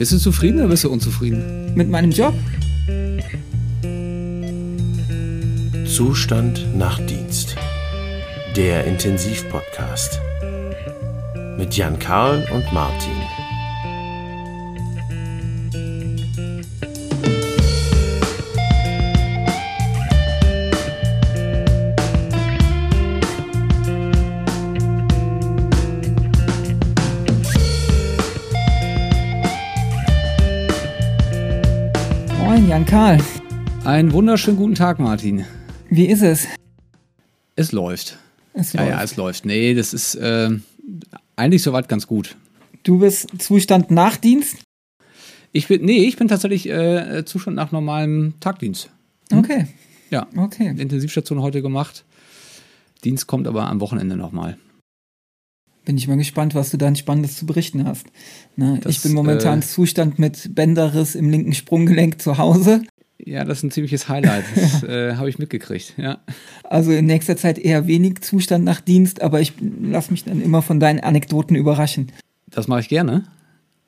Bist du zufrieden oder bist du unzufrieden? Mit meinem Job? Zustand nach Dienst. Der Intensivpodcast. Mit Jan Karl und Martin. Karl. Einen wunderschönen guten Tag, Martin. Wie ist es? Es läuft. es ja, läuft. ja, es läuft. Nee, das ist äh, eigentlich soweit ganz gut. Du bist Zustand nach Dienst? Ich bin, nee, ich bin tatsächlich äh, Zustand nach normalem Tagdienst. Okay. Ja, Okay. Intensivstation heute gemacht. Dienst kommt aber am Wochenende nochmal. Bin ich mal gespannt, was du dann Spannendes zu berichten hast. Ne, Das, ich bin momentan äh, Zustand mit Bänderriss im linken Sprunggelenk zu Hause. Ja, das ist ein ziemliches Highlight. Das äh, habe ich mitgekriegt, ja. Also in nächster Zeit eher wenig Zustand nach Dienst, aber ich lass mich dann immer von deinen Anekdoten überraschen. Das mache ich gerne.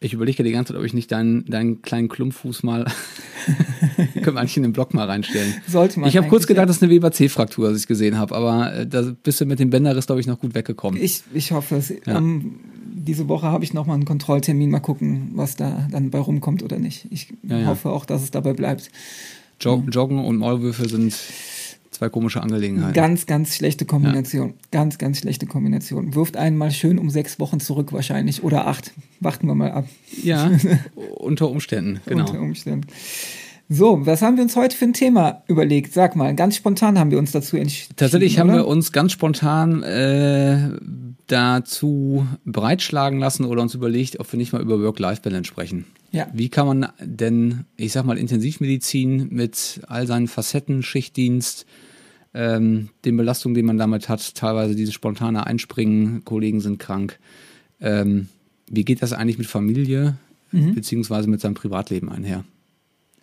Ich überlege die ganze Zeit, ob ich nicht deinen, deinen kleinen Klumpfuß mal. können wir eigentlich in den Blog mal reinstellen. Sollte man Ich habe kurz gedacht, das ist eine Weber C-Fraktur, als ich gesehen habe, aber äh, da bist du mit dem Bänderriss, glaube ich, noch gut weggekommen. Ich, ich hoffe es. Ähm, diese Woche habe ich nochmal einen Kontrolltermin. Mal gucken, was da dann bei rumkommt oder nicht. Ich Ja, ja. hoffe auch, dass es dabei bleibt. Jog Joggen und Maulwürfe sind zwei komische Angelegenheiten. Ganz, ganz schlechte Kombination. Ganz, ganz schlechte Kombination. Wirft einen mal schön um sechs Wochen zurück wahrscheinlich. Oder acht. Warten wir mal ab. ja, unter Umständen, genau. Unter Umständen. So, was haben wir uns heute für ein Thema überlegt? Sag mal, ganz spontan haben wir uns dazu entschieden. Tatsächlich haben oder? wir uns ganz spontan äh, dazu breitschlagen lassen oder uns überlegt, ob wir nicht mal über Work-Life-Balance sprechen. Ja. Wie kann man denn, ich sag mal, Intensivmedizin mit all seinen Facetten, Schichtdienst, ähm, den Belastungen, die man damit hat, teilweise dieses spontane Einspringen, Kollegen sind krank. Ähm, wie geht das eigentlich mit Familie Mhm. beziehungsweise mit seinem Privatleben einher?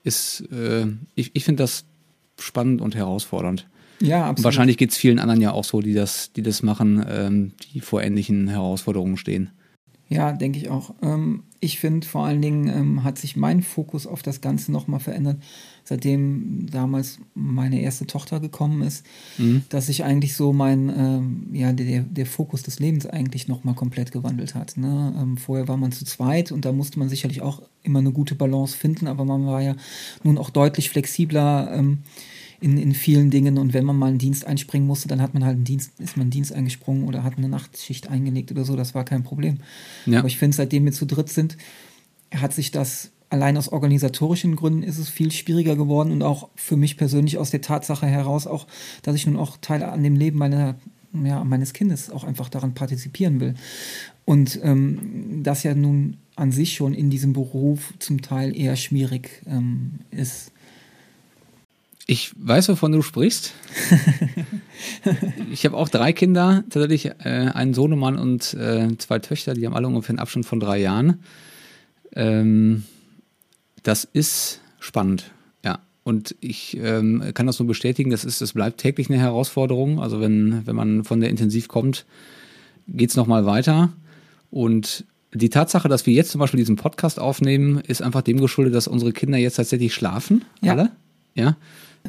Ist, äh, ich ich finde das spannend und herausfordernd. Ja, Und absolut. wahrscheinlich geht es vielen anderen ja auch so, die das, die das machen, ähm, die vor ähnlichen Herausforderungen stehen. Ja, denke ich auch. Ähm, ich finde vor allen Dingen ähm, hat sich mein Fokus auf das Ganze nochmal verändert, seitdem damals meine erste Tochter gekommen ist, Mhm. dass sich eigentlich so mein, ähm, ja, der, der Fokus des Lebens eigentlich nochmal komplett gewandelt hat. Ne? Ähm, vorher war man zu zweit und da musste man sicherlich auch immer eine gute Balance finden, aber man war ja nun auch deutlich flexibler. Ähm, in, in vielen Dingen. Und wenn man mal einen Dienst einspringen musste, dann hat man halt einen Dienst, ist man einen Dienst eingesprungen oder hat eine Nachtschicht eingelegt oder so. Das war kein Problem. Ja. Aber ich finde, seitdem wir zu dritt sind, hat sich das allein aus organisatorischen Gründen ist es viel schwieriger geworden und auch für mich persönlich aus der Tatsache heraus auch, dass ich nun auch Teil an dem Leben meiner, ja, meines Kindes auch einfach daran partizipieren will. Und ähm, das ja nun an sich schon in diesem Beruf zum Teil eher schwierig ähm, ist. Ich weiß, wovon du sprichst. ich habe auch drei Kinder, tatsächlich äh, einen Sohnemann und äh, zwei Töchter, die haben alle ungefähr einen Abstand von drei Jahren. Ähm, das ist spannend, ja. Und ich ähm, kann das nur bestätigen, das ist, es bleibt täglich eine Herausforderung. Also wenn, wenn man von der Intensiv kommt, geht es nochmal weiter. Und die Tatsache, dass wir jetzt zum Beispiel diesen Podcast aufnehmen, ist einfach dem geschuldet, dass unsere Kinder jetzt tatsächlich schlafen. Ja. Alle. Ja.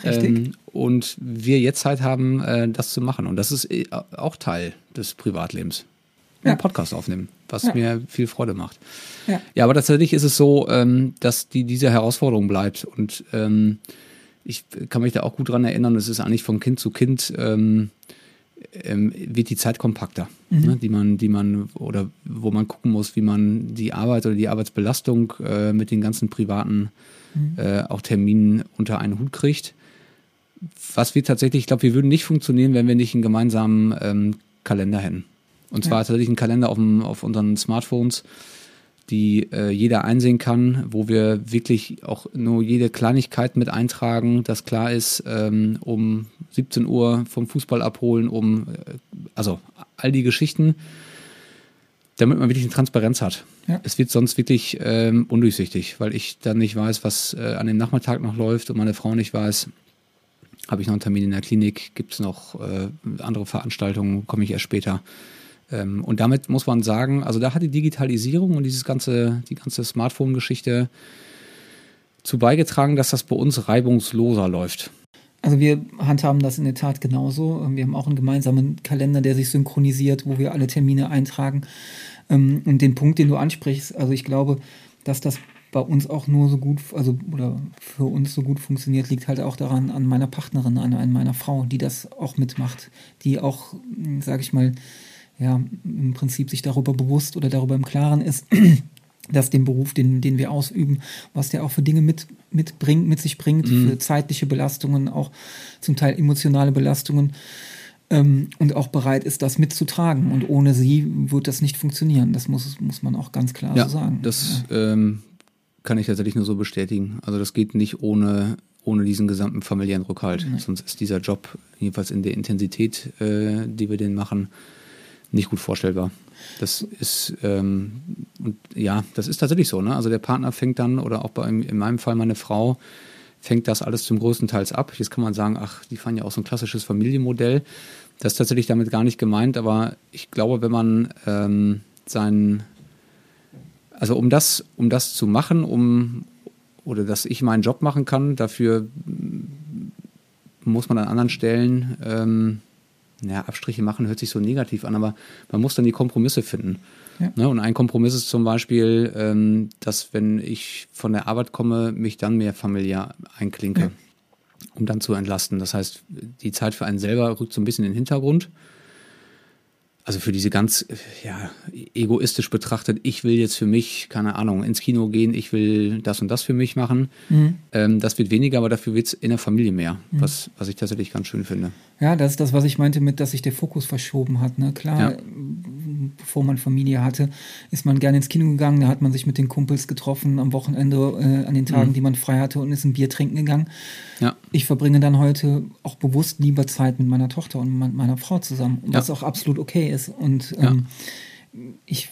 Richtig. Ähm, und wir jetzt Zeit haben, äh, das zu machen. Und das ist äh, auch Teil des Privatlebens. Ja. Einen Podcast aufnehmen, was Ja. mir viel Freude macht. Ja. Ja, aber tatsächlich ist es so, ähm, dass die, diese Herausforderung bleibt. Und ähm, ich kann mich da auch gut dran erinnern, es ist eigentlich von Kind zu Kind ähm, ähm, wird die Zeit kompakter, ne, die man, die man oder wo man gucken muss, wie man die Arbeit oder die Arbeitsbelastung äh, mit den ganzen privaten äh, auch Terminen unter einen Hut kriegt. Was wir tatsächlich, ich glaube, wir würden nicht funktionieren, wenn wir nicht einen gemeinsamen ähm, Kalender hätten. Und zwar Ja. tatsächlich einen Kalender auf, dem, auf unseren Smartphones, die äh, jeder einsehen kann, wo wir wirklich auch nur jede Kleinigkeit mit eintragen, dass klar ist, ähm, um 17 Uhr vom Fußball abholen, um, äh, also all die Geschichten, damit man wirklich eine Transparenz hat. Ja. Es wird sonst wirklich ähm, undurchsichtig, weil ich dann nicht weiß, was äh, an dem Nachmittag noch läuft und meine Frau nicht weiß, habe ich noch einen Termin in der Klinik, gibt es noch äh, andere Veranstaltungen, komme ich erst später. Ähm, und damit muss man sagen, also da hat die Digitalisierung und dieses ganze, die ganze Smartphone-Geschichte zu beigetragen, dass das bei uns reibungsloser läuft. Also wir handhaben das in der Tat genauso. Wir haben auch einen gemeinsamen Kalender, der sich synchronisiert, wo wir alle Termine eintragen. Ähm, und den Punkt, den du ansprichst, also ich glaube, dass das bei uns auch nur so gut, also oder für uns so gut funktioniert, liegt halt auch daran an meiner Partnerin, an, an meiner Frau, die das auch mitmacht, die auch, sage ich mal, ja, im Prinzip sich darüber bewusst oder darüber im Klaren ist, dass den Beruf, den, den wir ausüben, was der auch für Dinge mit, mitbringt, mit sich bringt, mhm. für zeitliche Belastungen, auch zum Teil emotionale Belastungen, ähm, und auch bereit ist, das mitzutragen. Und ohne sie wird das nicht funktionieren. Das muss, muss man auch ganz klar ja, so sagen. Das ja. ähm, kann ich tatsächlich nur so bestätigen. Also das geht nicht ohne, ohne diesen gesamten familiären Rückhalt. Nee. Sonst ist dieser Job, jedenfalls in der Intensität, äh, die wir den machen, nicht gut vorstellbar. Das ist ähm, und ja, das ist tatsächlich so. Ne? Also der Partner fängt dann oder auch bei in meinem Fall meine Frau fängt das alles zum größten Teils ab. Jetzt kann man sagen, ach, die fahren ja auch so ein klassisches Familienmodell. Das ist tatsächlich damit gar nicht gemeint, aber ich glaube, wenn man ähm, sein, also um das, um das zu machen, um oder dass ich meinen Job machen kann, dafür muss man an anderen Stellen ähm, ja, Abstriche machen, hört sich so negativ an, aber man muss dann die Kompromisse finden. Ja. Ne? Und ein Kompromiss ist zum Beispiel, ähm, dass wenn ich von der Arbeit komme, mich dann mehr familiär einklinke. Ja um dann zu entlasten. Das heißt, die Zeit für einen selber rückt so ein bisschen in den Hintergrund. Also für diese ganz ja, egoistisch betrachtet, ich will jetzt für mich, keine Ahnung, ins Kino gehen, ich will das und das für mich machen. Mhm. Ähm, das wird weniger, aber dafür wird es in der Familie mehr, mhm. was, was ich tatsächlich ganz schön finde. Ja, das ist das, was ich meinte mit, dass sich der Fokus verschoben hat. Ne? Klar, ja bevor man Familie hatte, ist man gerne ins Kino gegangen, da hat man sich mit den Kumpels getroffen am Wochenende, äh, an den Tagen, mhm. die man frei hatte und ist ein Bier trinken gegangen. Ja. Ich verbringe dann heute auch bewusst lieber Zeit mit meiner Tochter und meiner Frau zusammen, was ja. auch absolut okay ist. Und ähm, ja. ich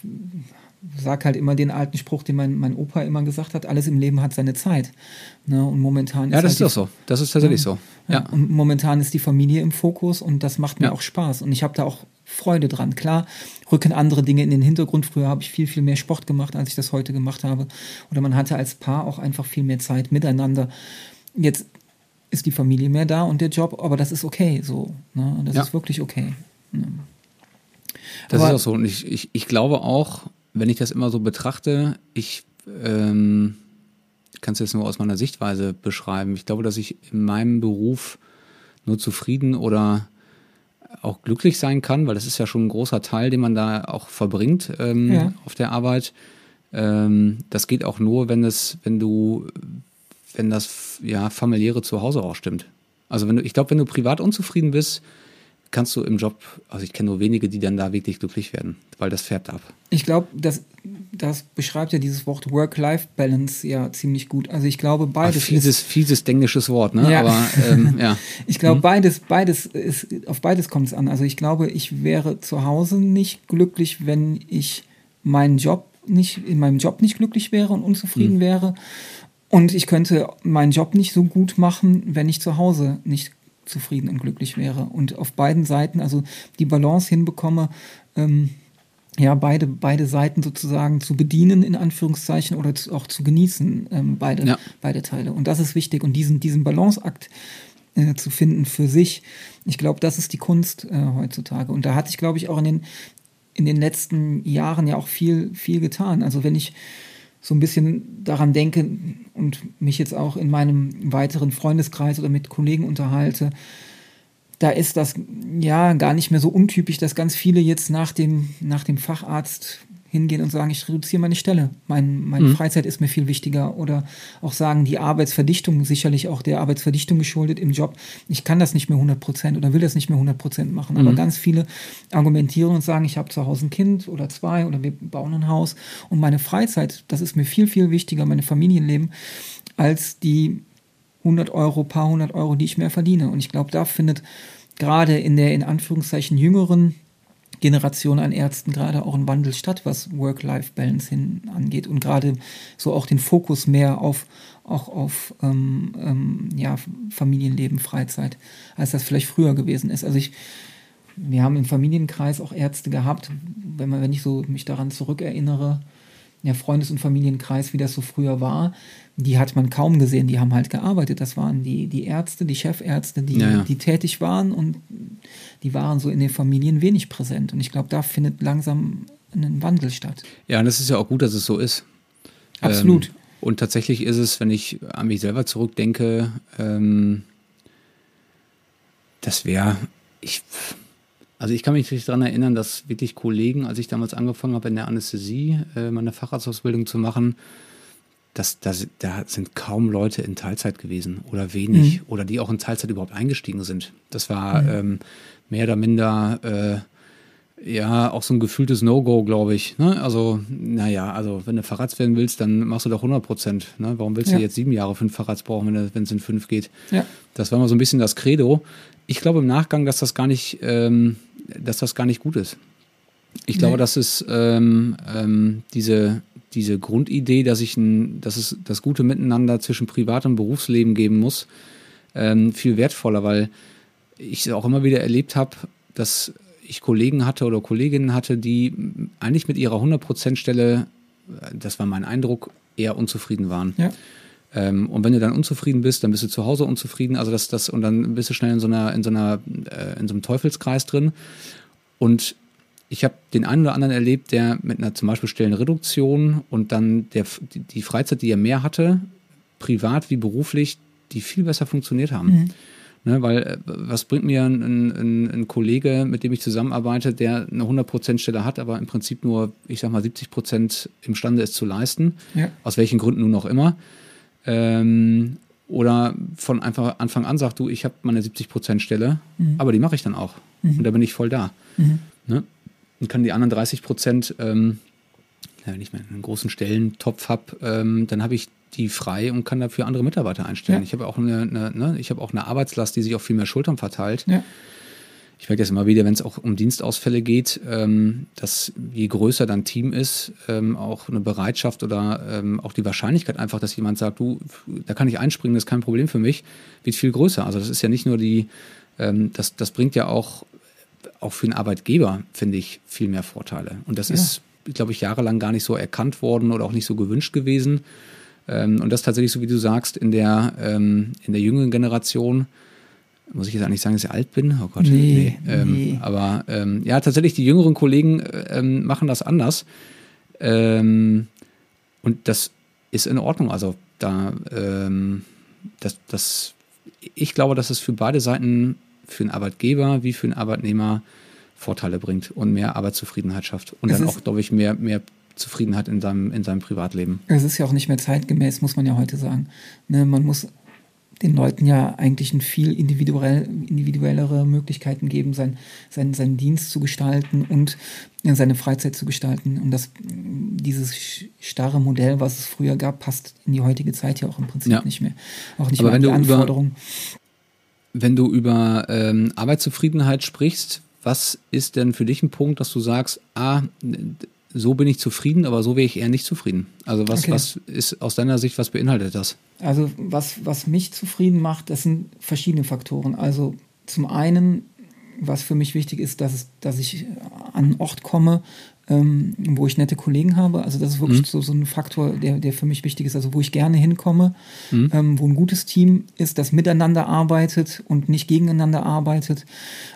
sage halt immer den alten Spruch, den mein, mein Opa immer gesagt hat, alles im Leben hat seine Zeit. Ne? Und momentan Ja, das halt ist doch so. Das ist tatsächlich ja, so. Ja. Und momentan ist die Familie im Fokus und das macht mir ja. auch Spaß. Und ich habe da auch Freude dran. Klar, rücken andere Dinge in den Hintergrund. Früher habe ich viel, viel mehr Sport gemacht, als ich das heute gemacht habe. Oder man hatte als Paar auch einfach viel mehr Zeit miteinander. Jetzt ist die Familie mehr da und der Job, aber das ist okay so. Ne? Das ja. ist wirklich okay. Ne? Das aber, ist auch so. Und ich, ich, ich glaube auch, wenn ich das immer so betrachte, ich ähm, kann es jetzt nur aus meiner Sichtweise beschreiben. Ich glaube, dass ich in meinem Beruf nur zufrieden oder auch glücklich sein kann, weil das ist ja schon ein großer Teil, den man da auch verbringt ähm, ja. auf der Arbeit. Ähm, das geht auch nur, wenn es, wenn du, wenn das ja familiäre Zuhause auch stimmt. Also wenn du, ich glaube, wenn du privat unzufrieden bist, kannst du im Job, also ich kenne nur wenige, die dann da wirklich glücklich werden, weil das färbt ab. Ich glaube, das, das beschreibt ja dieses Wort Work-Life-Balance ja ziemlich gut. Also ich glaube, beides. Ach, fieses, ist, fieses englisches Wort, ne? Ja. Aber ähm, ja. Ich glaube, mhm. beides, beides ist, auf beides kommt es an. Also ich glaube, ich wäre zu Hause nicht glücklich, wenn ich meinen Job nicht, in meinem Job nicht glücklich wäre und unzufrieden mhm. wäre. Und ich könnte meinen Job nicht so gut machen, wenn ich zu Hause nicht zufrieden und glücklich wäre. Und auf beiden Seiten, also die Balance hinbekomme, ähm, ja, beide, beide Seiten sozusagen zu bedienen, in Anführungszeichen, oder zu, auch zu genießen, ähm, beide, ja. beide Teile. Und das ist wichtig. Und diesen, diesen Balanceakt äh, zu finden für sich, ich glaube, das ist die Kunst äh, heutzutage. Und da hatte ich, glaube ich, auch in den, in den letzten Jahren ja auch viel, viel getan. Also wenn ich so ein bisschen daran denke und mich jetzt auch in meinem weiteren Freundeskreis oder mit Kollegen unterhalte, da ist das ja gar nicht mehr so untypisch, dass ganz viele jetzt nach dem, nach dem Facharzt hingehen und sagen, ich reduziere meine Stelle. Mein, meine mhm. Freizeit ist mir viel wichtiger. Oder auch sagen, die Arbeitsverdichtung, sicherlich auch der Arbeitsverdichtung geschuldet im Job. Ich kann das nicht mehr 100 Prozent oder will das nicht mehr 100 Prozent machen. Mhm. Aber ganz viele argumentieren und sagen, ich habe zu Hause ein Kind oder zwei oder wir bauen ein Haus. Und meine Freizeit, das ist mir viel, viel wichtiger, meine Familienleben, als die 100 Euro, paar hundert Euro, die ich mehr verdiene. Und ich glaube, da findet gerade in der in Anführungszeichen jüngeren Generation an Ärzten gerade auch ein Wandel statt, was Work-Life-Balance hin angeht und gerade so auch den Fokus mehr auf auch auf ähm, ähm, ja, Familienleben, Freizeit, als das vielleicht früher gewesen ist. Also ich wir haben im Familienkreis auch Ärzte gehabt, wenn, man, wenn ich so mich daran zurückerinnere, der Freundes- und Familienkreis, wie das so früher war, die hat man kaum gesehen, die haben halt gearbeitet. Das waren die, die Ärzte, die Chefärzte, die, ja, ja. die tätig waren und die waren so in den Familien wenig präsent. Und ich glaube, da findet langsam ein Wandel statt. Ja, und das ist ja auch gut, dass es so ist. Absolut. Ähm, und tatsächlich ist es, wenn ich an mich selber zurückdenke, ähm, das wäre, ich, also ich kann mich nicht daran erinnern, dass wirklich Kollegen, als ich damals angefangen habe in der Anästhesie, äh, meine Facharztausbildung zu machen, dass, dass, da sind kaum Leute in Teilzeit gewesen oder wenig mhm. oder die auch in Teilzeit überhaupt eingestiegen sind. Das war mhm. ähm, mehr oder minder äh, ja, auch so ein gefühltes No-Go, glaube ich. Ne? Also, naja, also wenn du Fahrrads werden willst, dann machst du doch 100 Prozent. Ne? Warum willst ja. du jetzt sieben Jahre fünf Fahrrads brauchen, wenn es in fünf geht? Ja. Das war mal so ein bisschen das Credo. Ich glaube im Nachgang, dass das gar nicht, ähm, dass das gar nicht gut ist. Ich nee. glaube, dass es ähm, ähm, diese, diese Grundidee, dass ich ein, dass es das gute Miteinander zwischen Privat- und Berufsleben geben muss, ähm, viel wertvoller, weil ich auch immer wieder erlebt habe, dass ich Kollegen hatte oder Kolleginnen hatte, die eigentlich mit ihrer 100%-Stelle, das war mein Eindruck, eher unzufrieden waren. Ja. Ähm, und wenn du dann unzufrieden bist, dann bist du zu Hause unzufrieden, also das, das, und dann bist du schnell in so einer, in so einer, äh, in so einem Teufelskreis drin. Und ich habe den einen oder anderen erlebt, der mit einer zum Beispiel Stellenreduktion und dann der, die, Freizeit, die er mehr hatte, privat wie beruflich, die viel besser funktioniert haben. Mhm. Ne, weil äh, was bringt mir ein, ein, ein, Kollege, mit dem ich zusammenarbeite, der eine 100% Stelle hat, aber im Prinzip nur, ich sag mal, 70% imstande ist zu leisten, ja. aus welchen Gründen nun auch immer. Ähm, oder von einfach Anfang an sagt, du, ich habe meine 70% Stelle, mhm. aber die mache ich dann auch. Mhm. Und da bin ich voll da. Mhm. Ne? Und kann die anderen 30%, ähm, wenn ich einen großen Stellentopf habe, ähm, dann habe ich die frei und kann dafür andere Mitarbeiter einstellen. Ja. Ich habe auch eine, eine ne, ich habe auch eine Arbeitslast, die sich auf viel mehr Schultern verteilt. Ja. Ich merke das immer wieder, wenn es auch um Dienstausfälle geht, ähm, dass je größer dein Team ist, ähm, auch eine Bereitschaft oder ähm, auch die Wahrscheinlichkeit einfach, dass jemand sagt, du, da kann ich einspringen, das ist kein Problem für mich, wird viel größer. Also das ist ja nicht nur die, ähm, das, das bringt ja auch, auch für einen Arbeitgeber, finde ich, viel mehr Vorteile. Und das ja. ist, glaube ich, jahrelang gar nicht so erkannt worden oder auch nicht so gewünscht gewesen. Ähm, und das tatsächlich, so wie du sagst, in der, ähm, in der jüngeren Generation, muss ich jetzt eigentlich sagen, dass ich alt bin? Oh Gott, nee. nee. Ähm, nee. Aber ähm, ja, tatsächlich, die jüngeren Kollegen ähm, machen das anders. Ähm, und das ist in Ordnung. Also da, das, das, ich glaube, dass es für beide Seiten, für den Arbeitgeber wie für den Arbeitnehmer, Vorteile bringt und mehr Arbeitszufriedenheit schafft. Und es dann auch, glaube ich, mehr, mehr Zufriedenheit in seinem, in seinem Privatleben. Es ist ja auch nicht mehr zeitgemäß, muss man ja heute sagen. Ne, man muss den Leuten ja eigentlich ein viel individuell, individuellere Möglichkeiten geben, sein, sein, seinen Dienst zu gestalten und seine Freizeit zu gestalten. Und das, dieses starre Modell, was es früher gab, passt in die heutige Zeit ja auch im Prinzip ja. nicht mehr. Auch nicht Aber mehr wenn die Anforderungen. Wenn du über ähm, Arbeitszufriedenheit sprichst, was ist denn für dich ein Punkt, dass du sagst, ah, so bin ich zufrieden, aber so wäre ich eher nicht zufrieden. Also was, okay. was ist aus deiner Sicht, was beinhaltet das? Also was, was mich zufrieden macht, das sind verschiedene Faktoren. Also zum einen, was für mich wichtig ist, dass, es, dass ich an einen Ort komme, ähm, wo ich nette Kollegen habe. Also das ist wirklich mhm. so, so ein Faktor, der, der für mich wichtig ist. Also wo ich gerne hinkomme, mhm. ähm, wo ein gutes Team ist, das miteinander arbeitet und nicht gegeneinander arbeitet.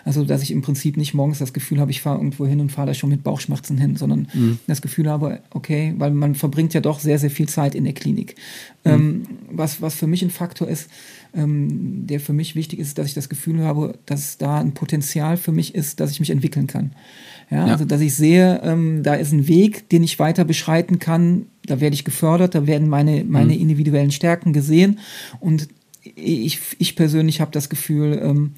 Also dass ich im Prinzip nicht morgens das Gefühl habe, ich fahre irgendwo hin und fahre da schon mit Bauchschmerzen hin, sondern mhm. das Gefühl habe, okay, weil man verbringt ja doch sehr, sehr viel Zeit in der Klinik. Mhm. Ähm, was, was für mich ein Faktor ist, ähm, der für mich wichtig ist, dass ich das Gefühl habe, dass da ein Potenzial für mich ist, dass ich mich entwickeln kann. Ja, ja. Also dass ich sehe, ähm, da ist ein Weg, den ich weiter beschreiten kann, da werde ich gefördert, da werden meine, meine mhm. individuellen Stärken gesehen und ich, ich persönlich habe das Gefühl, ähm,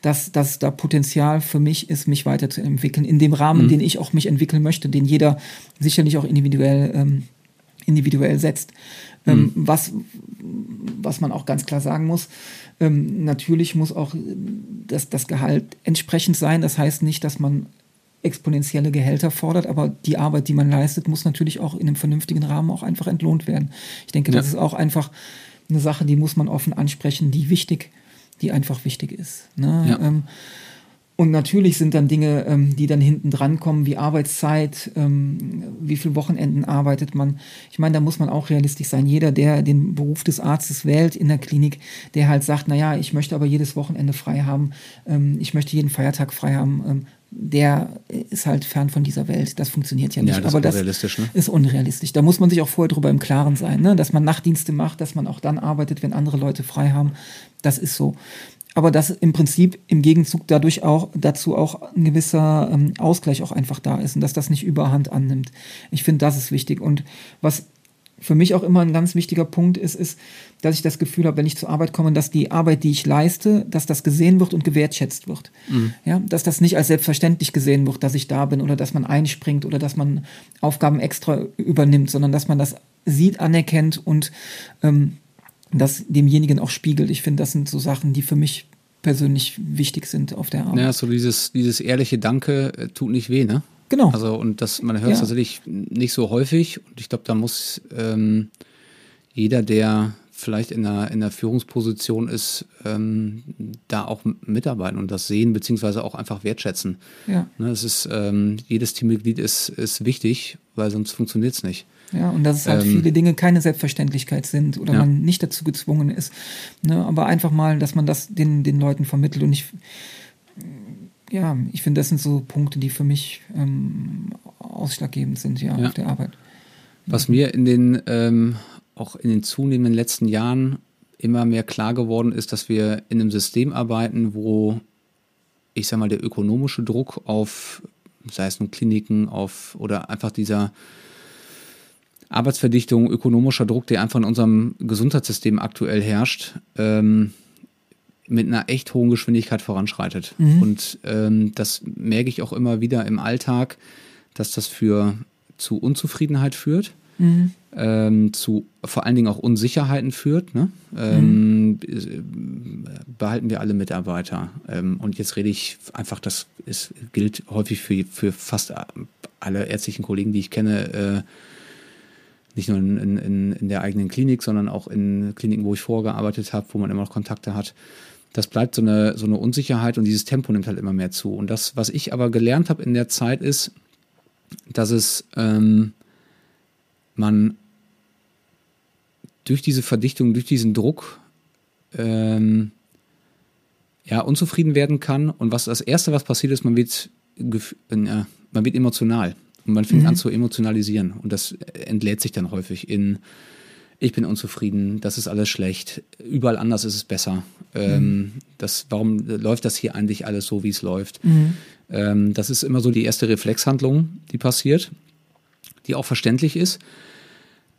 dass, dass da Potenzial für mich ist, mich weiterzuentwickeln, in dem Rahmen, mhm. den ich auch mich entwickeln möchte, den jeder sicherlich auch individuell, ähm, individuell setzt. Mhm. was, was man auch ganz klar sagen muss, ähm, natürlich muss auch das, das Gehalt entsprechend sein. Das heißt nicht, dass man exponentielle Gehälter fordert, aber die Arbeit, die man leistet, muss natürlich auch in einem vernünftigen Rahmen auch einfach entlohnt werden. Ich denke, ja. das ist auch einfach eine Sache, die muss man offen ansprechen, die wichtig, die einfach wichtig ist. Ne? Ja. Ähm, Und natürlich sind dann Dinge, ähm, die dann hinten dran kommen, wie Arbeitszeit, ähm, wie viel Wochenenden arbeitet man. Ich meine, da muss man auch realistisch sein. Jeder, der den Beruf des Arztes wählt in der Klinik, der halt sagt, na ja, ich möchte aber jedes Wochenende frei haben, ähm, ich möchte jeden Feiertag frei haben, ähm, der ist halt fern von dieser Welt. Das funktioniert ja nicht. Ja, das aber ist unrealistisch, ne? ist unrealistisch. Da muss man sich auch vorher drüber im Klaren sein, ne? dass man Nachtdienste macht, dass man auch dann arbeitet, wenn andere Leute frei haben. Das ist so aber dass im Prinzip im Gegenzug dadurch auch dazu auch ein gewisser ähm, Ausgleich auch einfach da ist und dass das nicht überhand annimmt. Ich finde, das ist wichtig. Und was für mich auch immer ein ganz wichtiger Punkt ist, ist, dass ich das Gefühl habe, wenn ich zur Arbeit komme, dass die Arbeit, die ich leiste, dass das gesehen wird und gewertschätzt wird. Mhm. Ja, dass das nicht als selbstverständlich gesehen wird, dass ich da bin oder dass man einspringt oder dass man Aufgaben extra übernimmt, sondern dass man das sieht, anerkennt und ähm, das demjenigen auch spiegelt. Ich finde, das sind so Sachen, die für mich persönlich wichtig sind auf der Arbeit. Ja, so dieses, dieses ehrliche Danke äh, tut nicht weh, ne? Genau. Also, und das, man hört es ja. tatsächlich nicht so häufig. Und ich glaube, da muss ähm, jeder, der vielleicht in einer, in einer Führungsposition ist, ähm, da auch mitarbeiten und das sehen, beziehungsweise auch einfach wertschätzen. Ja. Ne, es ist, ähm, jedes Teammitglied ist, ist wichtig, weil sonst funktioniert es nicht. Ja, und dass es halt ähm, viele Dinge keine Selbstverständlichkeit sind oder ja. man nicht dazu gezwungen ist. Ne, aber einfach mal, dass man das den, den Leuten vermittelt. Und ich, ja, ich finde, das sind so Punkte, die für mich ähm, ausschlaggebend sind, ja, ja, auf der Arbeit. Was mir in den, ähm, auch in den zunehmenden letzten Jahren immer mehr klar geworden ist, dass wir in einem System arbeiten, wo ich sag mal, der ökonomische Druck auf, sei es nun Kliniken, auf oder einfach dieser Arbeitsverdichtung, ökonomischer Druck, der einfach in unserem Gesundheitssystem aktuell herrscht, ähm, mit einer echt hohen Geschwindigkeit voranschreitet. Mhm. Und ähm, das merke ich auch immer wieder im Alltag, dass das für zu Unzufriedenheit führt. Mhm. Ähm, zu vor allen Dingen auch Unsicherheiten führt. Ne? Ähm, mhm. Behalten wir alle Mitarbeiter. Ähm, und jetzt rede ich einfach, das ist, gilt häufig für, für fast alle ärztlichen Kollegen, die ich kenne, äh, nicht nur in, in, in der eigenen Klinik, sondern auch in Kliniken, wo ich vorgearbeitet habe, wo man immer noch Kontakte hat. Das bleibt so eine, so eine Unsicherheit und dieses Tempo nimmt halt immer mehr zu. Und das, was ich aber gelernt habe in der Zeit, ist, dass es ähm, man durch diese Verdichtung, durch diesen Druck ähm, ja, unzufrieden werden kann. Und was das Erste, was passiert ist, man wird, äh, man wird emotional. Und man fängt mhm. an zu emotionalisieren. Und das entlädt sich dann häufig in, ich bin unzufrieden, das ist alles schlecht, überall anders ist es besser. Ähm, mhm. das, warum läuft das hier eigentlich alles so, wie es läuft? Mhm. Ähm, das ist immer so die erste Reflexhandlung, die passiert, die auch verständlich ist,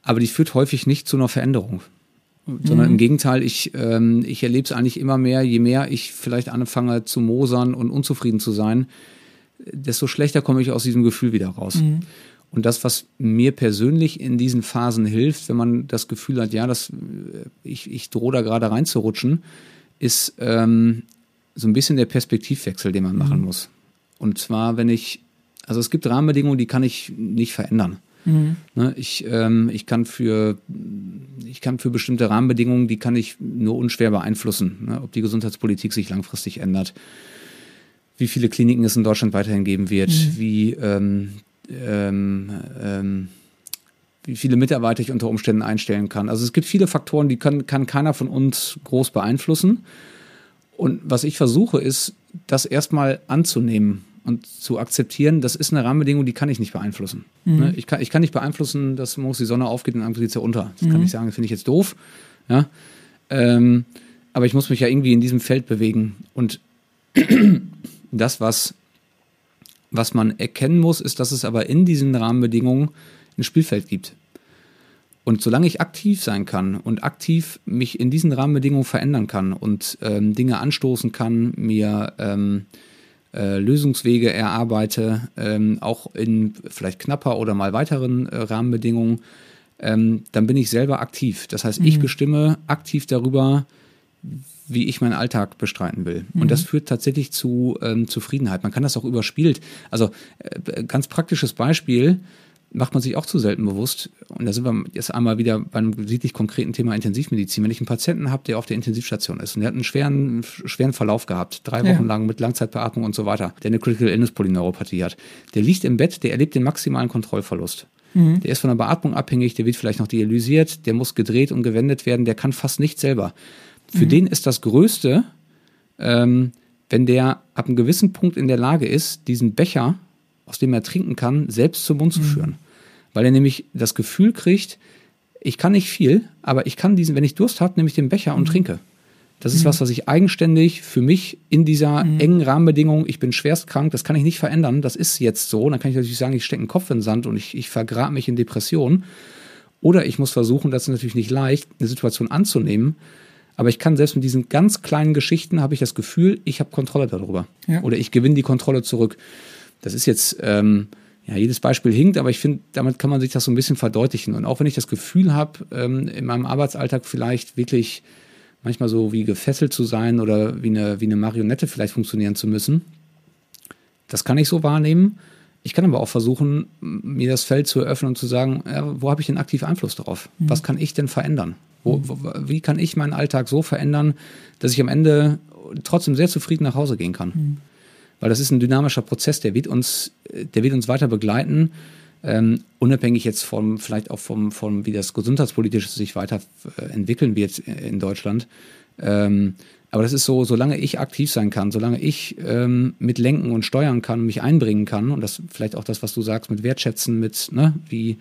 aber die führt häufig nicht zu einer Veränderung. Sondern mhm. im Gegenteil, ich, ähm, ich erlebe es eigentlich immer mehr, je mehr ich vielleicht anfange zu mosern und unzufrieden zu sein, desto schlechter komme ich aus diesem Gefühl wieder raus. Mhm. Und das, was mir persönlich in diesen Phasen hilft, wenn man das Gefühl hat, ja, das, äh, ich, ich drohe da gerade reinzurutschen, ist ähm, so ein bisschen der Perspektivwechsel, den man mhm. machen muss. Und zwar, wenn ich, also es gibt Rahmenbedingungen, die kann ich nicht verändern. Mhm. Ne, ich, ähm, ich, kann für, ich kann für bestimmte Rahmenbedingungen, die kann ich nur unschwer beeinflussen, ne, ob die Gesundheitspolitik sich langfristig ändert wie viele Kliniken es in Deutschland weiterhin geben wird, mhm. wie, ähm, ähm, ähm, wie viele Mitarbeiter ich unter Umständen einstellen kann. Also es gibt viele Faktoren, die kann, kann keiner von uns groß beeinflussen. Und was ich versuche, ist, das erstmal anzunehmen und zu akzeptieren, das ist eine Rahmenbedingung, die kann ich nicht beeinflussen. Mhm. Ne? Ich, kann, ich kann nicht beeinflussen, dass morgens die Sonne aufgeht und dann geht sie unter. Das mhm. kann ich sagen, das finde ich jetzt doof. Ja? Ähm, aber ich muss mich ja irgendwie in diesem Feld bewegen. Und das, was, was man erkennen muss, ist, dass es aber in diesen Rahmenbedingungen ein Spielfeld gibt. Und solange ich aktiv sein kann und aktiv mich in diesen Rahmenbedingungen verändern kann und ähm, Dinge anstoßen kann, mir ähm, äh, Lösungswege erarbeite, ähm, auch in vielleicht knapper oder mal weiteren äh, Rahmenbedingungen, ähm, dann bin ich selber aktiv. Das heißt, mhm. ich bestimme aktiv darüber, wie ich meinen Alltag bestreiten will. Mhm. Und das führt tatsächlich zu ähm, Zufriedenheit. Man kann das auch überspielt. Also äh, ganz praktisches Beispiel. macht man sich auch zu selten bewusst. Und da sind wir jetzt einmal wieder beim wirklich konkreten Thema Intensivmedizin. Wenn ich einen Patienten habe, der auf der Intensivstation ist und der hat einen schweren, schweren Verlauf gehabt, drei Wochen ja. lang mit Langzeitbeatmung und so weiter, der eine Critical Illness Polyneuropathie hat, der liegt im Bett, der erlebt den maximalen Kontrollverlust. Mhm. Der ist von der Beatmung abhängig, der wird vielleicht noch dialysiert, der muss gedreht und gewendet werden, der kann fast nicht selber. Für mhm. den ist das Größte, ähm, wenn der ab einem gewissen Punkt in der Lage ist, diesen Becher aus dem er trinken kann, selbst zum Mund zu mhm. führen. Weil er nämlich das Gefühl kriegt, ich kann nicht viel, aber ich kann diesen, wenn ich Durst habe, nehme ich den Becher und mhm. trinke. Das ist mhm. was, was ich eigenständig für mich in dieser mhm. engen Rahmenbedingung, ich bin schwerst krank, das kann ich nicht verändern, das ist jetzt so. Dann kann ich natürlich sagen, ich stecke einen Kopf in den Sand und ich, ich vergrabe mich in Depression. Oder ich muss versuchen, das ist natürlich nicht leicht, eine Situation anzunehmen, aber ich kann selbst mit diesen ganz kleinen Geschichten, habe ich das Gefühl, ich habe Kontrolle darüber. Ja. Oder ich gewinne die Kontrolle zurück. Das ist jetzt, ähm, ja, jedes Beispiel hinkt, aber ich finde, damit kann man sich das so ein bisschen verdeutlichen. Und auch wenn ich das Gefühl habe, ähm, in meinem Arbeitsalltag vielleicht wirklich manchmal so wie gefesselt zu sein oder wie eine, wie eine Marionette vielleicht funktionieren zu müssen, das kann ich so wahrnehmen. Ich kann aber auch versuchen, mir das Feld zu eröffnen und zu sagen, ja, wo habe ich denn aktiv Einfluss darauf? Mhm. Was kann ich denn verändern? Wo, wo, wie kann ich meinen Alltag so verändern, dass ich am Ende trotzdem sehr zufrieden nach Hause gehen kann? Mhm weil das ist ein dynamischer Prozess, der wird uns, der wird uns weiter begleiten, ähm, unabhängig jetzt vom, vielleicht auch vom, vom, wie das gesundheitspolitisch sich weiterentwickeln wird in Deutschland. Ähm, aber das ist so, solange ich aktiv sein kann, solange ich ähm, mitlenken und steuern kann, mich einbringen kann, und das vielleicht auch das, was du sagst, mit Wertschätzen, mit, ne, wie,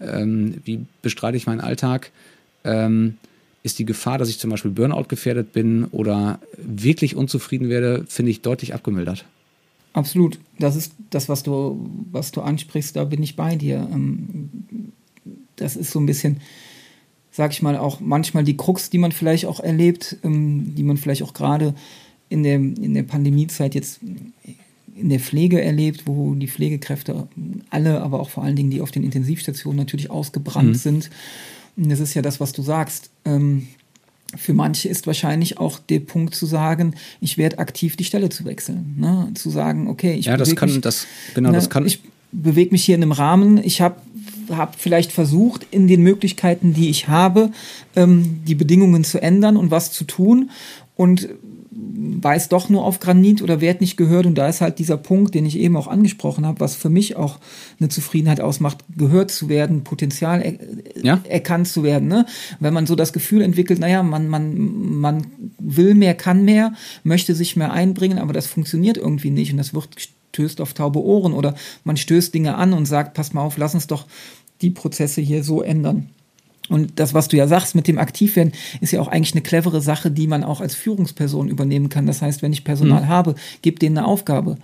ähm, wie bestreite ich meinen Alltag, ähm, ist die Gefahr, dass ich zum Beispiel Burnout gefährdet bin oder wirklich unzufrieden werde, finde ich deutlich abgemildert. Absolut. Das ist das, was du, was du ansprichst, da bin ich bei dir. Ähm, das ist so ein bisschen, sag ich mal, auch manchmal die Krux, die man vielleicht auch erlebt, ähm, die man vielleicht auch gerade in der, in der Pandemiezeit jetzt in der Pflege erlebt, wo die Pflegekräfte alle, aber auch vor allen Dingen die auf den Intensivstationen natürlich ausgebrannt mhm. sind das ist ja das, was du sagst. Ähm, für manche ist wahrscheinlich auch der Punkt zu sagen, ich werde aktiv die Stelle zu wechseln. Ne? Zu sagen, okay, ich ja, das kann, mich, das, genau, ne, das kann. Ich bewege mich hier in einem Rahmen. Ich habe hab vielleicht versucht, in den Möglichkeiten, die ich habe, ähm, die Bedingungen zu ändern und was zu tun. Und weiß doch nur auf Granit oder wird nicht gehört. Und da ist halt dieser Punkt, den ich eben auch angesprochen habe, was für mich auch eine Zufriedenheit ausmacht, gehört zu werden, Potenzial er ja? erkannt zu werden. Ne? Wenn man so das Gefühl entwickelt, naja, man, man, man will mehr, kann mehr, möchte sich mehr einbringen, aber das funktioniert irgendwie nicht und das wird stößt auf taube Ohren oder man stößt Dinge an und sagt, pass mal auf, lass uns doch die Prozesse hier so ändern. Und das, was du ja sagst mit dem Aktivwerden, ist ja auch eigentlich eine clevere Sache, die man auch als Führungsperson übernehmen kann. Das heißt, wenn ich Personal mhm. habe, gib denen eine Aufgabe.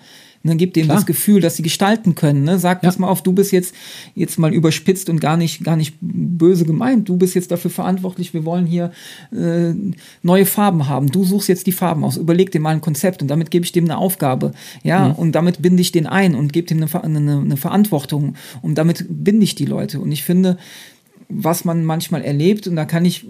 Ne, gib denen Klar. das Gefühl, dass sie gestalten können. Ne? Sag ja. das mal auf, du bist jetzt, jetzt mal überspitzt und gar nicht, gar nicht böse gemeint. Du bist jetzt dafür verantwortlich, wir wollen hier äh, neue Farben haben. Du suchst jetzt die Farben aus. Überleg dir mal ein Konzept und damit gebe ich dem eine Aufgabe. Ja, mhm. und damit binde ich den ein und gebe dem eine, eine, eine Verantwortung. Und damit binde ich die Leute. Und ich finde, was man manchmal erlebt, und da kann ich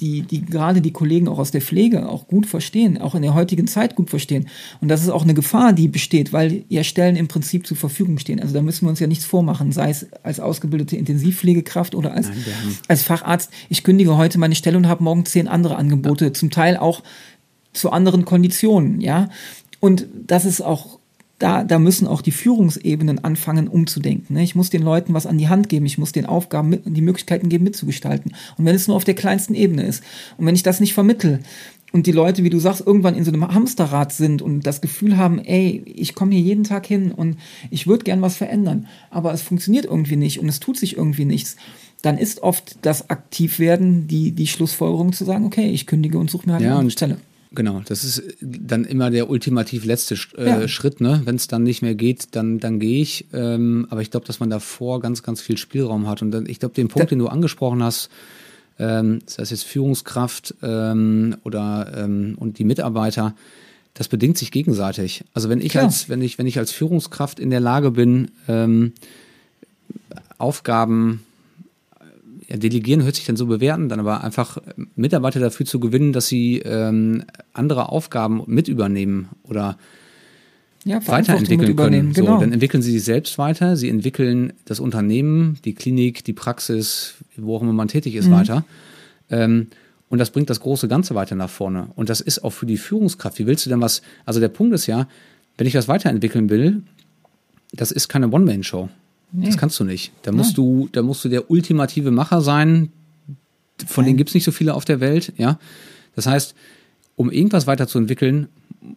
die, die gerade die Kollegen auch aus der Pflege auch gut verstehen, auch in der heutigen Zeit gut verstehen. Und das ist auch eine Gefahr, die besteht, weil ja Stellen im Prinzip zur Verfügung stehen. Also da müssen wir uns ja nichts vormachen, sei es als ausgebildete Intensivpflegekraft oder als, Nein, als Facharzt. Ich kündige heute meine Stelle und habe morgen zehn andere Angebote, ja. zum Teil auch zu anderen Konditionen, ja. Und das ist auch da, da müssen auch die Führungsebenen anfangen umzudenken. Ne? Ich muss den Leuten was an die Hand geben, ich muss den Aufgaben mit, die Möglichkeiten geben, mitzugestalten. Und wenn es nur auf der kleinsten Ebene ist und wenn ich das nicht vermittel und die Leute, wie du sagst, irgendwann in so einem Hamsterrad sind und das Gefühl haben, ey, ich komme hier jeden Tag hin und ich würde gern was verändern, aber es funktioniert irgendwie nicht und es tut sich irgendwie nichts, dann ist oft das Aktivwerden die, die Schlussfolgerung zu sagen, okay, ich kündige und suche mir halt ja, eine Stelle. Genau, das ist dann immer der ultimativ letzte äh, ja. Schritt, ne? Wenn es dann nicht mehr geht, dann, dann gehe ich. Ähm, aber ich glaube, dass man davor ganz, ganz viel Spielraum hat. Und dann, ich glaube, den Punkt, den du angesprochen hast, ähm, das heißt jetzt Führungskraft ähm, oder ähm, und die Mitarbeiter, das bedingt sich gegenseitig. Also wenn ich Klar. als, wenn ich, wenn ich als Führungskraft in der Lage bin, ähm, Aufgaben ja, delegieren hört sich dann so bewerten, dann aber einfach Mitarbeiter dafür zu gewinnen, dass sie ähm, andere Aufgaben mit übernehmen oder ja, weiterentwickeln können. Genau. So, dann entwickeln sie sich selbst weiter, sie entwickeln das Unternehmen, die Klinik, die Praxis, wo auch immer man tätig ist, mhm. weiter. Ähm, und das bringt das große Ganze weiter nach vorne. Und das ist auch für die Führungskraft. Wie willst du denn was? Also der Punkt ist ja, wenn ich was weiterentwickeln will, das ist keine One-Man-Show. Nee. Das kannst du nicht. Da musst du, da musst du der ultimative Macher sein. Von Nein. denen gibt es nicht so viele auf der Welt, ja. Das heißt, um irgendwas weiterzuentwickeln,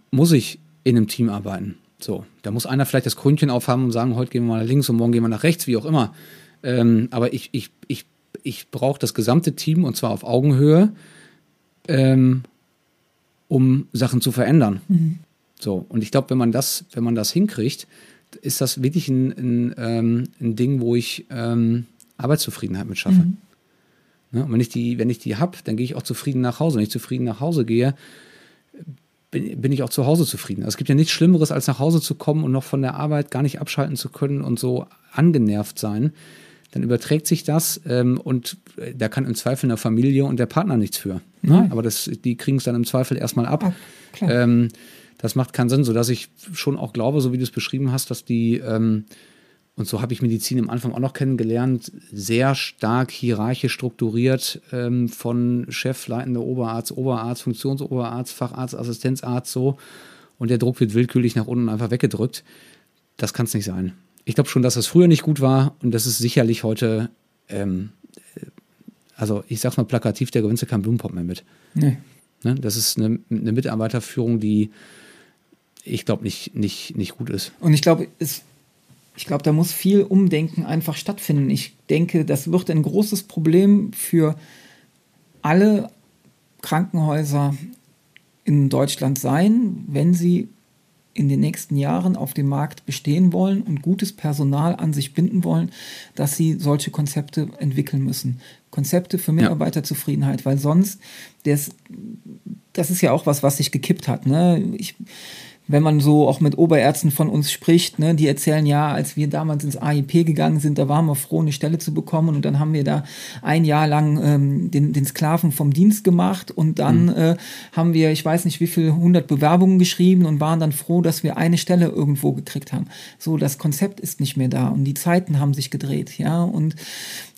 muss ich in einem Team arbeiten. So, da muss einer vielleicht das Krönchen aufhaben und sagen, heute gehen wir mal nach links und morgen gehen wir nach rechts, wie auch immer. Ähm, aber ich, ich, ich, ich brauche das gesamte Team und zwar auf Augenhöhe, ähm, um Sachen zu verändern. Mhm. So, und ich glaube, wenn man das, wenn man das hinkriegt, ist das wirklich ein, ein, ähm, ein Ding, wo ich ähm, Arbeitszufriedenheit mit schaffe. Mhm. Ne? Und wenn ich die, wenn ich die habe, dann gehe ich auch zufrieden nach Hause. Wenn ich zufrieden nach Hause gehe, bin, bin ich auch zu Hause zufrieden. Also es gibt ja nichts Schlimmeres, als nach Hause zu kommen und noch von der Arbeit gar nicht abschalten zu können und so angenervt sein. Dann überträgt sich das ähm, und äh, da kann im Zweifel eine Familie und der Partner nichts für. Ne? Aber das, die kriegen es dann im Zweifel erstmal ab. Ah, ähm, das macht keinen Sinn, sodass ich schon auch glaube, so wie du es beschrieben hast, dass die ähm, und so habe ich Medizin am Anfang auch noch kennengelernt, sehr stark hierarchisch strukturiert ähm, von Chef, leitender Oberarzt, Oberarzt, Funktionsoberarzt, Facharzt, Assistenzarzt so. Und der Druck wird willkürlich nach unten einfach weggedrückt. Das kann es nicht sein. Ich glaube schon, dass es früher nicht gut war und das ist sicherlich heute, ähm, äh, also ich sag's mal plakativ, der gewinnt keinen Blumenpop mehr mit. Nee. Ne? Das ist eine, eine Mitarbeiterführung, die ich glaube nicht, nicht, nicht gut ist. Und ich glaube, es ich glaube, da muss viel Umdenken einfach stattfinden. Ich denke, das wird ein großes Problem für alle Krankenhäuser in Deutschland sein, wenn sie in den nächsten Jahren auf dem Markt bestehen wollen und gutes Personal an sich binden wollen, dass sie solche Konzepte entwickeln müssen. Konzepte für Mitarbeiterzufriedenheit, weil sonst, das, das ist ja auch was, was sich gekippt hat. Ne? Ich, wenn man so auch mit Oberärzten von uns spricht, ne, die erzählen ja, als wir damals ins AIP gegangen sind, da waren wir froh, eine Stelle zu bekommen. Und dann haben wir da ein Jahr lang ähm, den, den Sklaven vom Dienst gemacht. Und dann mhm. äh, haben wir, ich weiß nicht wie viel, 100 Bewerbungen geschrieben und waren dann froh, dass wir eine Stelle irgendwo gekriegt haben. So, das Konzept ist nicht mehr da. Und die Zeiten haben sich gedreht, ja, und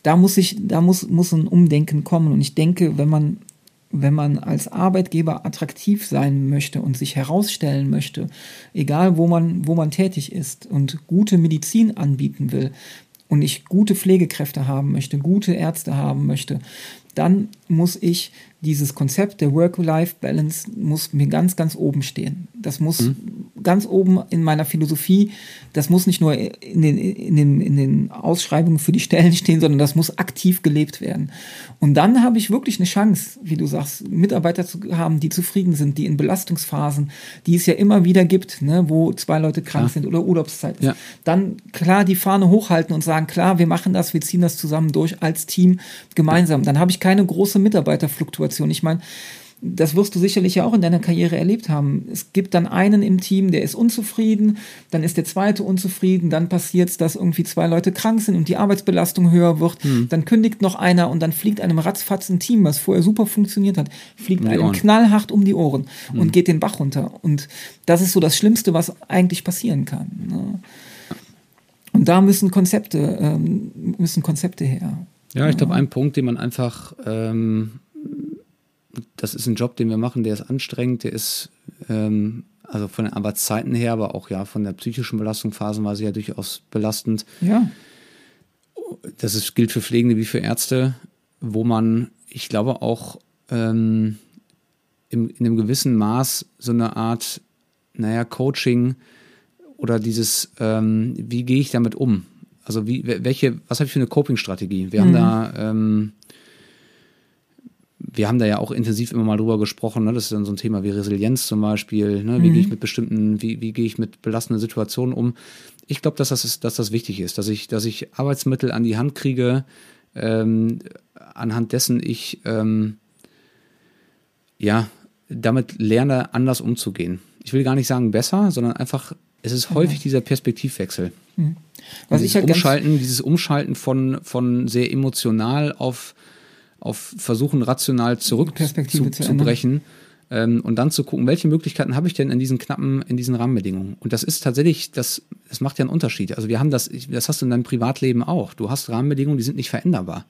da muss ich, da muss, muss ein Umdenken kommen. Und ich denke, wenn man wenn man als Arbeitgeber attraktiv sein möchte und sich herausstellen möchte, egal wo man, wo man tätig ist und gute Medizin anbieten will und ich gute Pflegekräfte haben möchte, gute Ärzte haben möchte, dann muss ich dieses Konzept der Work-Life-Balance muss mir ganz, ganz oben stehen. Das muss mhm. ganz oben in meiner Philosophie, das muss nicht nur in den, in, den, in den Ausschreibungen für die Stellen stehen, sondern das muss aktiv gelebt werden. Und dann habe ich wirklich eine Chance, wie du sagst, Mitarbeiter zu haben, die zufrieden sind, die in Belastungsphasen, die es ja immer wieder gibt, ne, wo zwei Leute krank ja. sind oder Urlaubszeit ist, ja. dann klar die Fahne hochhalten und sagen, klar, wir machen das, wir ziehen das zusammen durch als Team gemeinsam. Dann habe ich keine große Mitarbeiterfluktuation. Ich meine, das wirst du sicherlich ja auch in deiner Karriere erlebt haben. Es gibt dann einen im Team, der ist unzufrieden, dann ist der zweite unzufrieden, dann passiert es, dass irgendwie zwei Leute krank sind und die Arbeitsbelastung höher wird, hm. dann kündigt noch einer und dann fliegt einem ratzfatz ein Team, was vorher super funktioniert hat, fliegt einem knallhart um die Ohren hm. und geht den Bach runter. Und das ist so das Schlimmste, was eigentlich passieren kann. Ne? Und da müssen Konzepte, ähm, müssen Konzepte her. Ja, ich glaube, ein Punkt, den man einfach, ähm, das ist ein Job, den wir machen, der ist anstrengend, der ist, ähm, also von den Arbeitszeiten her, aber auch ja von der psychischen Belastung phasenweise ja durchaus belastend. Ja. Das ist, gilt für Pflegende wie für Ärzte, wo man, ich glaube, auch ähm, im, in einem gewissen Maß so eine Art, naja, Coaching oder dieses, ähm, wie gehe ich damit um? Also wie, welche, was habe ich für eine Coping-Strategie? Wir mhm. haben da, ähm, wir haben da ja auch intensiv immer mal drüber gesprochen. Ne? Das ist dann so ein Thema wie Resilienz zum Beispiel. Ne? Wie mhm. gehe ich mit bestimmten, wie, wie gehe ich mit belastenden Situationen um? Ich glaube, dass das, ist, dass das wichtig ist, dass ich, dass ich Arbeitsmittel an die Hand kriege, ähm, anhand dessen ich ähm, ja damit lerne, anders umzugehen. Ich will gar nicht sagen besser, sondern einfach, es ist häufig dieser Perspektivwechsel. Mhm. Was dieses, ich halt Umschalten, dieses Umschalten von, von sehr emotional auf, auf versuchen, rational zurückzubrechen, zu, zu brechen, Ähm, und dann zu gucken, welche Möglichkeiten habe ich denn in diesen knappen, in diesen Rahmenbedingungen. Und das ist tatsächlich, das, das macht ja einen Unterschied. Also wir haben das, das hast du in deinem Privatleben auch. Du hast Rahmenbedingungen, die sind nicht veränderbar.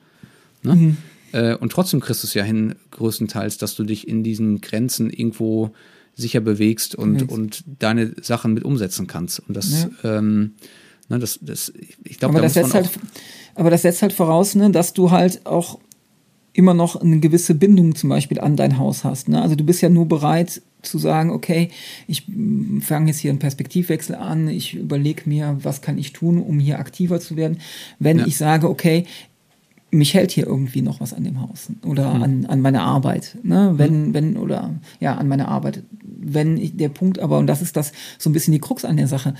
Ne? Mhm. Äh, und trotzdem kriegst du es ja hin, größtenteils, dass du dich in diesen Grenzen irgendwo sicher bewegst und, und deine Sachen mit umsetzen kannst. Und das, ja. ähm, ne, das, das ich glaube, da halt, aber das setzt halt voraus, ne, dass du halt auch immer noch eine gewisse Bindung zum Beispiel an dein Haus hast. Ne? Also du bist ja nur bereit zu sagen, okay, ich fange jetzt hier einen Perspektivwechsel an, ich überlege mir, was kann ich tun, um hier aktiver zu werden, wenn ja. ich sage, okay, mich hält hier irgendwie noch was an dem Haus oder mhm. an, an meine Arbeit, ne? wenn, mhm. wenn, oder ja, an meine Arbeit. Wenn ich, der Punkt aber, und das ist das so ein bisschen die Krux an der Sache,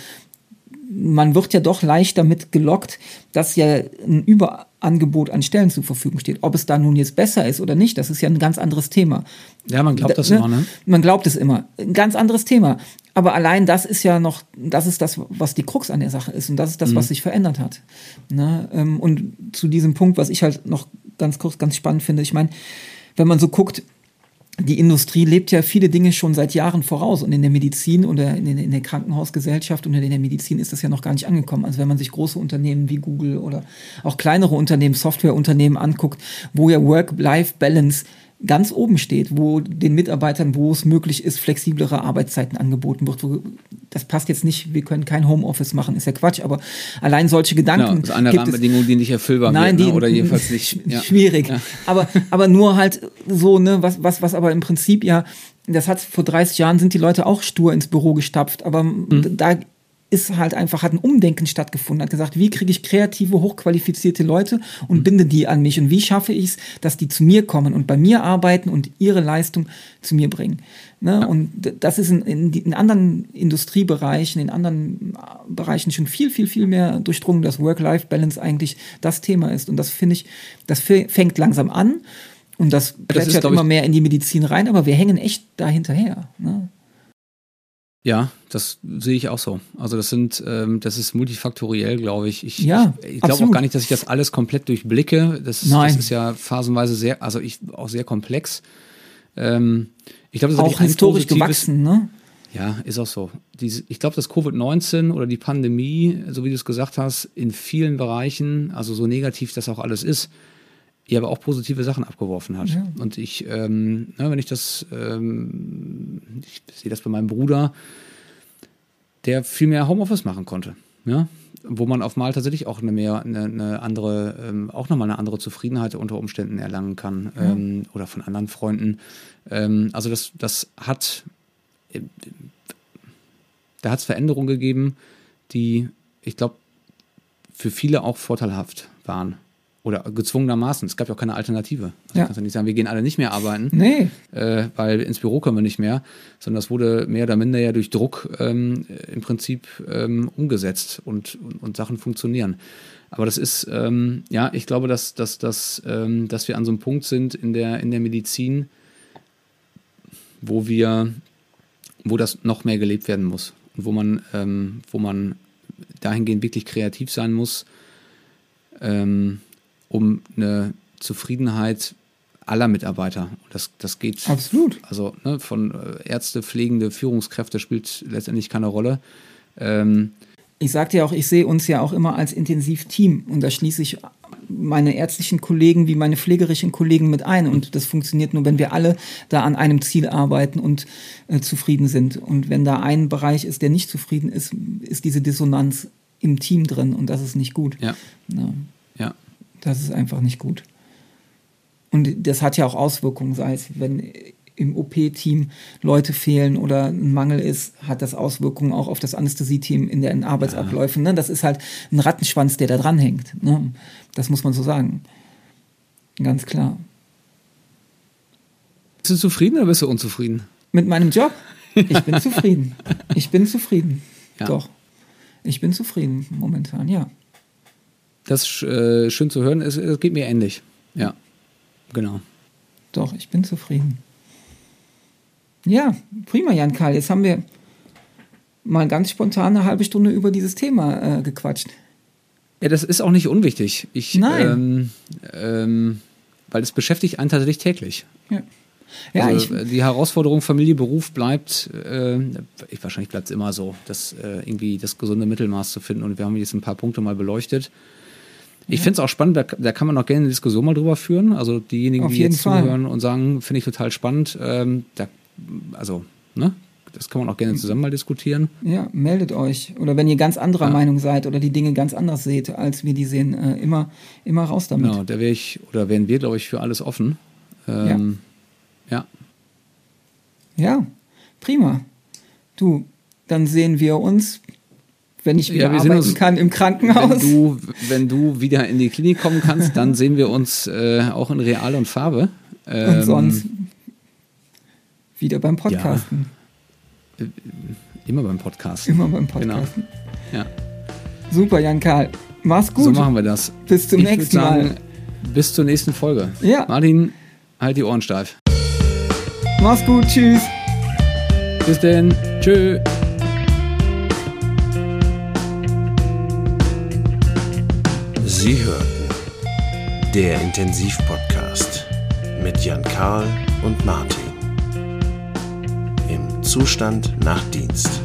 man wird ja doch leicht damit gelockt, dass ja ein Überangebot an Stellen zur Verfügung steht. Ob es da nun jetzt besser ist oder nicht, das ist ja ein ganz anderes Thema. Ja, man glaubt das da, immer, ne? Man glaubt es immer. Ein ganz anderes Thema. Aber allein das ist ja noch, das ist das, was die Krux an der Sache ist. Und das ist das, mhm. was sich verändert hat. Ne? Ähm, und zu diesem Punkt, was ich halt noch ganz kurz, ganz spannend finde, ich meine, wenn man so guckt, die Industrie lebt ja viele Dinge schon seit Jahren voraus und in der Medizin oder in, in, der Krankenhausgesellschaft und in der Medizin ist das ja noch gar nicht angekommen. Also wenn man sich große Unternehmen wie Google oder auch kleinere Unternehmen, Softwareunternehmen anguckt, wo ja Work-Life-Balance ganz oben steht, wo den Mitarbeitern, wo es möglich ist, flexiblere Arbeitszeiten angeboten wird. Wo, das passt jetzt nicht, wir können kein Homeoffice machen, ist ja Quatsch, aber allein solche Gedanken. Ja, das ist eine Rahmenbedingung, die nicht erfüllbar nein, wird, ne? oder jedenfalls nicht. Ja. Schwierig. Ja. Aber, aber nur halt so, ne, was, was, was aber im Prinzip ja das hat vor 30 Jahren sind die Leute auch stur ins Büro gestapft, aber mhm. da ist halt einfach, hat ein Umdenken stattgefunden, hat gesagt, wie kriege ich kreative, hochqualifizierte Leute und mhm. binde die an mich und wie schaffe ich es, dass die zu mir kommen und bei mir arbeiten und ihre Leistung zu mir bringen. Ne? Ja. Und das ist in, in, in, anderen Industriebereichen, in anderen Bereichen schon viel, viel, viel mehr durchdrungen, dass Work-Life-Balance eigentlich das Thema ist. Und das finde ich, das fängt langsam an. Und das plätschert immer mehr in die Medizin rein, aber wir hängen echt da hinterher. Ne? Ja, das sehe ich auch so. Also das sind, ähm, das ist multifaktoriell, glaube ich. Ich, ja, ich, ich glaube auch gar nicht, dass ich das alles komplett durchblicke. Das, Nein. das ist ja phasenweise sehr, also ich auch sehr komplex. Ähm, ich glaube, das ist auch historisch gewachsen, ne? Ja, ist auch so. Diese, ich glaube, dass Covid-19 oder die Pandemie, so wie du es gesagt hast, in vielen Bereichen, also so negativ das auch alles ist, ja aber auch positive Sachen abgeworfen hat. Ja. Und ich, ähm, ne, wenn ich das, ähm, ich sehe das bei meinem Bruder, der viel mehr Homeoffice machen konnte. Ja? Wo man auf mal tatsächlich auch eine mehr, eine, eine andere, ähm, auch nochmal eine andere Zufriedenheit unter Umständen erlangen kann. Ja. Ähm, oder von anderen Freunden. Ähm, also das, das hat, äh, da hat es Veränderungen gegeben, die, ich glaube, für viele auch vorteilhaft waren. Oder gezwungenermaßen. Es gab ja auch keine Alternative. Also ja. kannst ja nicht sagen, wir gehen alle nicht mehr arbeiten, nee. äh, weil ins Büro können wir nicht mehr, sondern das wurde mehr oder minder ja durch Druck ähm, im Prinzip ähm, umgesetzt und, und, und, Sachen funktionieren. Aber das ist, ähm, ja, ich glaube, dass, dass, dass, ähm, dass wir an so einem Punkt sind in der, in der Medizin, wo wir, wo das noch mehr gelebt werden muss und wo man, ähm, wo man dahingehend wirklich kreativ sein muss, ähm, um eine Zufriedenheit aller Mitarbeiter. Das, das geht. Absolut. Also ne, von äh, Ärzte, Pflegende, Führungskräfte spielt letztendlich keine Rolle. Ähm, ich sagte ja auch, ich sehe uns ja auch immer als Intensivteam und da schließe ich meine ärztlichen Kollegen wie meine pflegerischen Kollegen mit ein und das funktioniert nur, wenn wir alle da an einem Ziel arbeiten und äh, zufrieden sind. Und wenn da ein Bereich ist, der nicht zufrieden ist, ist diese Dissonanz im Team drin und das ist nicht gut. Ja. ja. Das ist einfach nicht gut. Und das hat ja auch Auswirkungen, sei es, wenn im OP-Team Leute fehlen oder ein Mangel ist, hat das Auswirkungen auch auf das Anästhesie-Team in den Arbeitsabläufen. Ne? Das ist halt ein Rattenschwanz, der da dranhängt. Ne? Das muss man so sagen. Ganz klar. Bist du zufrieden oder bist du unzufrieden? Mit meinem Job? Ich bin zufrieden. Ich bin zufrieden. Ja. Doch. Ich bin zufrieden momentan, ja. Das ist äh, schön zu hören. Es, es geht mir ähnlich. Ja, genau. Doch, ich bin zufrieden. Ja, prima, Jan Karl. Jetzt haben wir mal ganz spontan eine halbe Stunde über dieses Thema äh, gequatscht. Ja, das ist auch nicht unwichtig. Ich, Nein. Ähm, ähm, weil es beschäftigt einen tatsächlich täglich. Ja. Ja, also, ich- äh, die Herausforderung Familie, Beruf bleibt, äh, ich, wahrscheinlich bleibt es immer so, das äh, irgendwie das gesunde Mittelmaß zu finden. Und wir haben jetzt ein paar Punkte mal beleuchtet. Ich finde es auch spannend, da, da kann man auch gerne eine Diskussion mal drüber führen. Also diejenigen, Auf die jetzt Fall. zuhören und sagen, finde ich total spannend, ähm, da, also, ne? Das kann man auch gerne zusammen mal diskutieren. Ja, meldet euch. Oder wenn ihr ganz anderer Ja. Meinung seid oder die Dinge ganz anders seht, als wir die sehen, äh, immer, immer raus damit. Genau, da wäre ich, oder wären wir, glaube ich, für alles offen. Ähm, ja. Ja, prima. Du, dann sehen wir uns, wenn ich wieder Ja, arbeiten uns- kann, im Wenn Krankenhaus. du, wenn du wieder in die Klinik kommen kannst, dann sehen wir uns äh, auch in Real und Farbe. Ähm, und sonst wieder beim Podcasten. Immer beim Podcast. Immer beim Genau. Podcasten. Ja. Super, Jan Karl. Mach's So gut. machen wir das. Bis zum ich nächsten sagen, Mal. Bis zur nächsten Folge. Ja. Martin, halt die Ohren steif. Mach's gut. Tschüss. Bis denn. Tschö. Sie hörten der Intensivpodcast mit Jan Karl und Martin. Im Zustand nach Dienst.